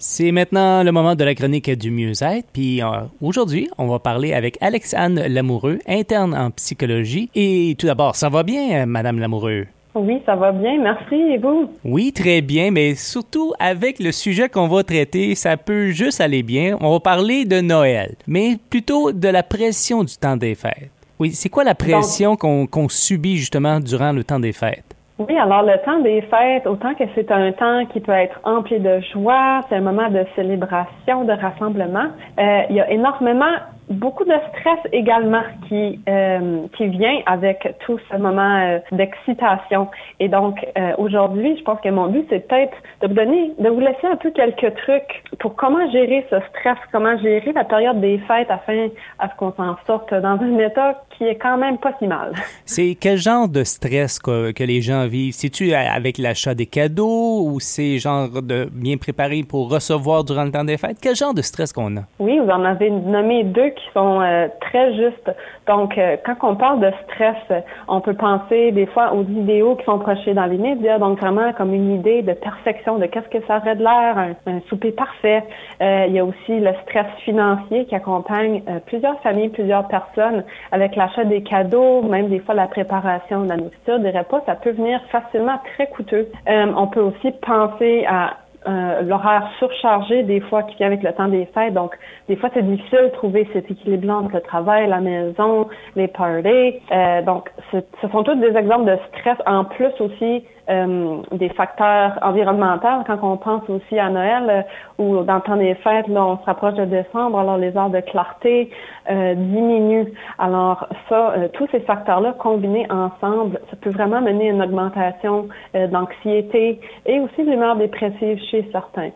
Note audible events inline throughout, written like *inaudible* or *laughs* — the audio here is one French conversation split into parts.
C'est maintenant le moment de la chronique du mieux-être. Puis euh, aujourd'hui, on va parler avec Alexandre Lamoureux, interne en psychologie. Et tout d'abord, ça va bien, Madame Lamoureux? Oui, ça va bien, merci. Et vous? Oui, très bien, mais surtout avec le sujet qu'on va traiter, ça peut juste aller bien. On va parler de Noël, mais plutôt de la pression du temps des fêtes. Oui, c'est quoi la pression qu'on subit justement durant le temps des fêtes? Oui, alors le temps des fêtes, autant que c'est un temps qui peut être empli de joie, c'est un moment de célébration, de rassemblement, euh, il y a énormément beaucoup de stress également qui euh, qui vient avec tout ce moment euh, d'excitation. Et donc euh, aujourd'hui, je pense que mon but c'est peut-être de vous donner, de vous laisser un peu quelques trucs pour comment gérer ce stress, comment gérer la période des fêtes afin à ce qu'on s'en sorte dans un état qui est quand même pas si mal. C'est quel genre de stress que, que les gens vivent? C'est-tu avec l'achat des cadeaux ou c'est genre de bien préparer pour recevoir durant le temps des fêtes? Quel genre de stress qu'on a? Oui, vous en avez nommé deux qui sont euh, très justes. Donc, euh, quand on parle de stress, on peut penser des fois aux idéaux qui sont projetés dans les médias, donc vraiment comme une idée de perfection, de qu'est-ce que ça aurait de l'air, un, souper parfait. Euh, il y a aussi le stress financier qui accompagne plusieurs familles, plusieurs personnes avec l'achat des cadeaux, même des fois la préparation de la nourriture, des repas, ça peut venir facilement très coûteux. on peut aussi penser à euh, l'horaire surchargé des fois qui vient avec le temps des fêtes. Donc, des fois, c'est difficile de trouver cet équilibre entre le travail, la maison, les parties. Euh, donc, ce sont tous des exemples de stress. En plus aussi, euh, des facteurs environnementaux quand on pense aussi à Noël ou dans le temps des fêtes, là, on se rapproche de décembre, alors les heures de clarté diminuent. Alors ça, tous ces facteurs-là combinés ensemble, ça peut vraiment mener à une augmentation d'anxiété et aussi l'humeur dépressive chez certains.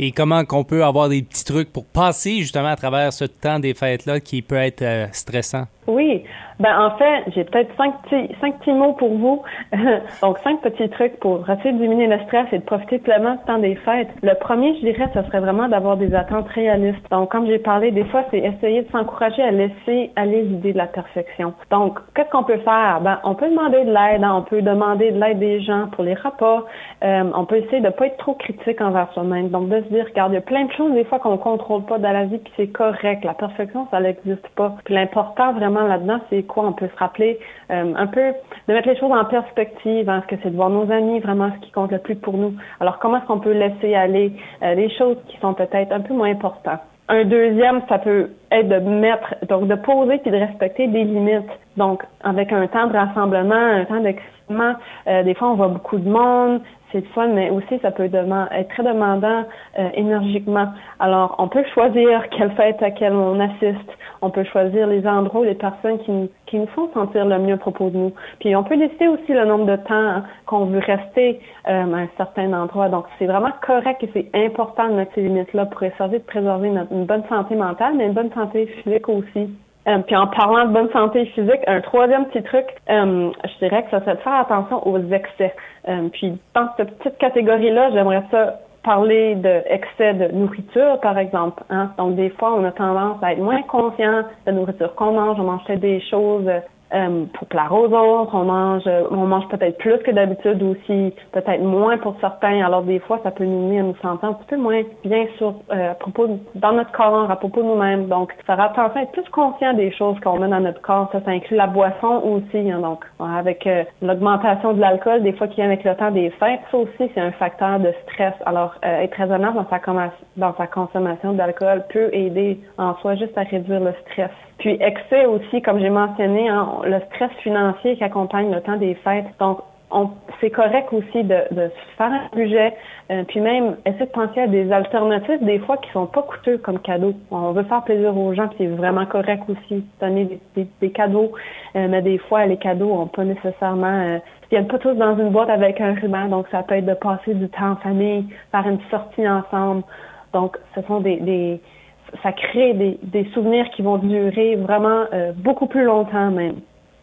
Et comment qu'on peut avoir des petits trucs pour passer justement à travers ce temps des fêtes-là qui peut être stressant? Oui, ben en fait, j'ai peut-être cinq petits, cinq petits mots pour vous. *laughs* Donc cinq petits trucs pour essayer de diminuer le stress et de profiter pleinement du temps des fêtes. Le premier, je dirais, ce serait vraiment d'avoir des attentes réalistes. Donc comme j'ai parlé, des fois, c'est essayer de s'encourager à laisser aller l'idée de la perfection. Donc qu'est-ce qu'on peut faire? Ben on peut demander de l'aide, hein. on peut demander de l'aide des gens pour les repas. Euh, on peut essayer de pas être trop critique envers soi-même. Donc dire, regarde, il y a plein de choses des fois qu'on contrôle pas dans la vie, puis c'est correct. La perfection, ça n'existe pas. Puis l'important vraiment là-dedans, c'est quoi? On peut se rappeler euh, un peu de mettre les choses en perspective. Hein, ce que c'est de voir nos amis vraiment ce qui compte le plus pour nous. Alors, comment est-ce qu'on peut laisser aller euh, les choses qui sont peut-être un peu moins importantes? Un deuxième, ça peut être de mettre, donc de poser puis de respecter des limites. Donc, avec un temps de rassemblement, un temps d'excitement, euh, des fois on voit beaucoup de monde, c'est fun, mais aussi ça peut être très demandant euh, énergiquement. Alors, on peut choisir *laughs* quelle fête à laquelle on assiste. On peut choisir les endroits les personnes qui, qui nous font sentir le mieux à propos de nous. Puis, on peut décider aussi le nombre de temps qu'on veut rester euh, à un certain endroit. Donc, c'est vraiment correct et c'est important de mettre ces limites-là pour essayer de préserver notre, une bonne santé mentale, mais une bonne santé physique aussi. Euh, puis en parlant de bonne santé physique, un troisième petit truc, euh, je dirais que ça serait de faire attention aux excès. Euh, puis dans cette petite catégorie-là, j'aimerais ça parler d'excès de nourriture, par exemple. Hein. Donc, des fois, on a tendance à être moins conscient de la nourriture qu'on mange. On mange des choses euh, pour plaire aux autres, on mange, on mange peut-être plus que d'habitude aussi, peut-être moins pour certains. Alors des fois, ça peut nous mener à nous sentir un petit peu moins bien sur euh, à propos dans notre corps, à propos de nous-mêmes. Donc, faire attention, être plus conscient des choses qu'on met dans notre corps. Ça, ça inclut la boisson aussi. Hein, donc, avec euh, l'augmentation de l'alcool, des fois qui vient avec le temps des fêtes, ça aussi c'est un facteur de stress. Alors, être raisonnable dans sa dans sa consommation d'alcool peut aider en soi juste à réduire le stress. Puis excès aussi, comme j'ai mentionné, hein, le stress financier qui accompagne le temps des fêtes. Donc, c'est correct aussi de, de faire un budget, euh, puis même essayer de penser à des alternatives des fois qui sont pas coûteux comme cadeaux. On veut faire plaisir aux gens, puis c'est vraiment correct aussi donner des, cadeaux, euh, mais des fois les cadeaux ont pas nécessairement euh, ils viennent pas tous dans une boîte avec un ruban, donc ça peut être de passer du temps en famille, faire une sortie ensemble. Donc ce sont des, des ça crée des, des, souvenirs qui vont durer vraiment euh, beaucoup plus longtemps même.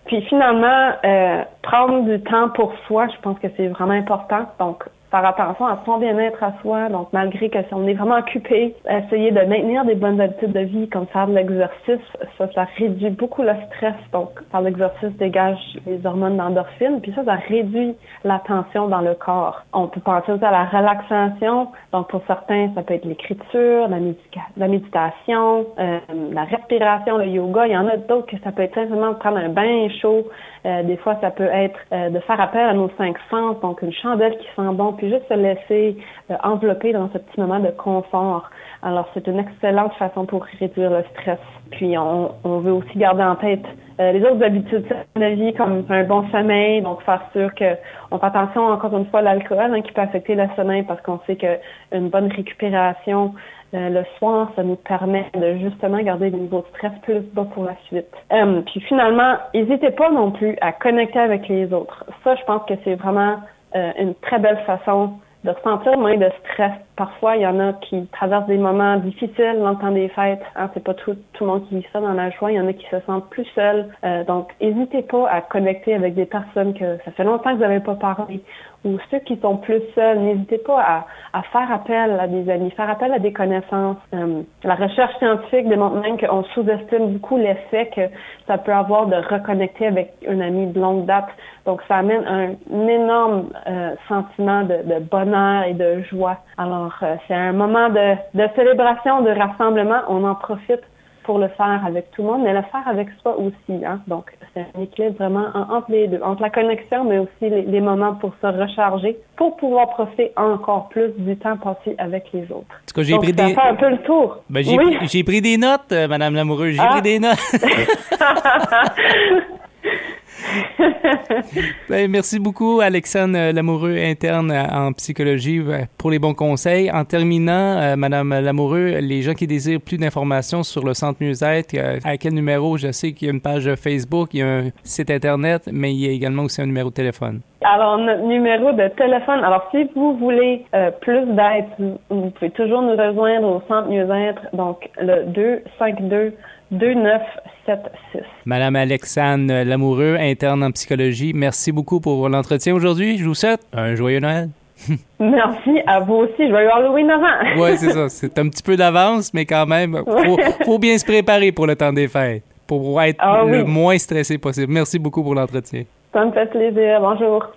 Puis finalement, euh, prendre du temps pour soi, je pense que c'est vraiment important. Donc, faire attention à son bien-être à soi. Donc, malgré que si on est vraiment occupé, essayer de maintenir des bonnes habitudes de vie, comme faire de l'exercice, ça, ça réduit beaucoup le stress. Donc, faire de l'exercice dégage les hormones d'endorphine, puis ça, ça réduit la tension dans le corps. On peut penser aussi à la relaxation. Donc, pour certains, ça peut être l'écriture, la, méditation, euh, la respiration, le yoga. Il y en a d'autres que ça peut être simplement prendre un bain chaud. Euh, des fois, ça peut être euh, de faire appel à nos cinq sens, donc une chandelle qui sent bon, puis juste se laisser envelopper dans ce petit moment de confort. Alors, c'est une excellente façon pour réduire le stress. Puis, on, on veut aussi garder en tête euh, les autres habitudes de la vie, comme un bon sommeil, donc faire sûr qu'on fait attention encore une fois à l'alcool hein, qui peut affecter le sommeil parce qu'on sait qu'une bonne récupération euh, le soir, ça nous permet de justement garder les niveaux de stress plus bas pour la suite. Euh, puis finalement, n'hésitez pas non plus à connecter avec les autres. Ça, je pense que c'est vraiment une très belle façon de ressentir moins de stress. Parfois, il y en a qui traversent des moments difficiles dans le temps des fêtes. Hein, c'est pas tout, tout le monde qui vit ça dans la joie. Il y en a qui se sentent plus seuls. Euh, donc, n'hésitez pas à connecter avec des personnes que ça fait longtemps que vous n'avez pas parlé ou ceux qui sont plus seuls, n'hésitez pas à, à, faire appel à des amis, faire appel à des connaissances. Euh, la recherche scientifique démontre même qu'on sous-estime beaucoup l'effet que ça peut avoir de reconnecter avec un ami de longue date. Donc, ça amène un, énorme euh, sentiment de, bonheur et de joie. Alors, euh, c'est un moment de, de célébration, de rassemblement. On en profite pour le faire avec tout le monde, mais le faire avec soi aussi. Hein? Donc, c'est un équilibre vraiment entre les deux, entre la connexion, mais aussi les, moments pour se recharger, pour pouvoir profiter encore plus du temps passé avec les autres. En tout cas, j'ai pris des... fait un peu le tour. Ben, j'ai, oui. pris, des notes, euh, Madame Lamoureux. J'ai ah. pris des notes. *laughs* *laughs* *laughs* ben, merci beaucoup, Alexandre Lamoureux, interne en psychologie, euh, pour les bons conseils. En terminant, euh, Madame Lamoureux, les gens qui désirent plus d'informations sur le Centre Mieux-être, euh, à quel numéro? Je sais qu'il y a une page Facebook, il y a un site Internet, mais il y a également aussi un numéro de téléphone. Alors, notre numéro de téléphone, alors si vous voulez plus d'aide, vous pouvez toujours nous rejoindre au Centre Mieux-être, donc le 252 2976. Madame Alexandre Lamoureux, interne en psychologie, merci beaucoup pour l'entretien aujourd'hui. Je vous souhaite un joyeux Noël. *laughs* Merci à vous aussi. Joyeux Halloween avant. *laughs* oui, c'est ça. C'est un petit peu d'avance, mais quand même, faut, faut bien se préparer pour le temps des fêtes, pour être ah le moins stressé possible. Merci beaucoup pour l'entretien. Ça me fait plaisir. Bonjour.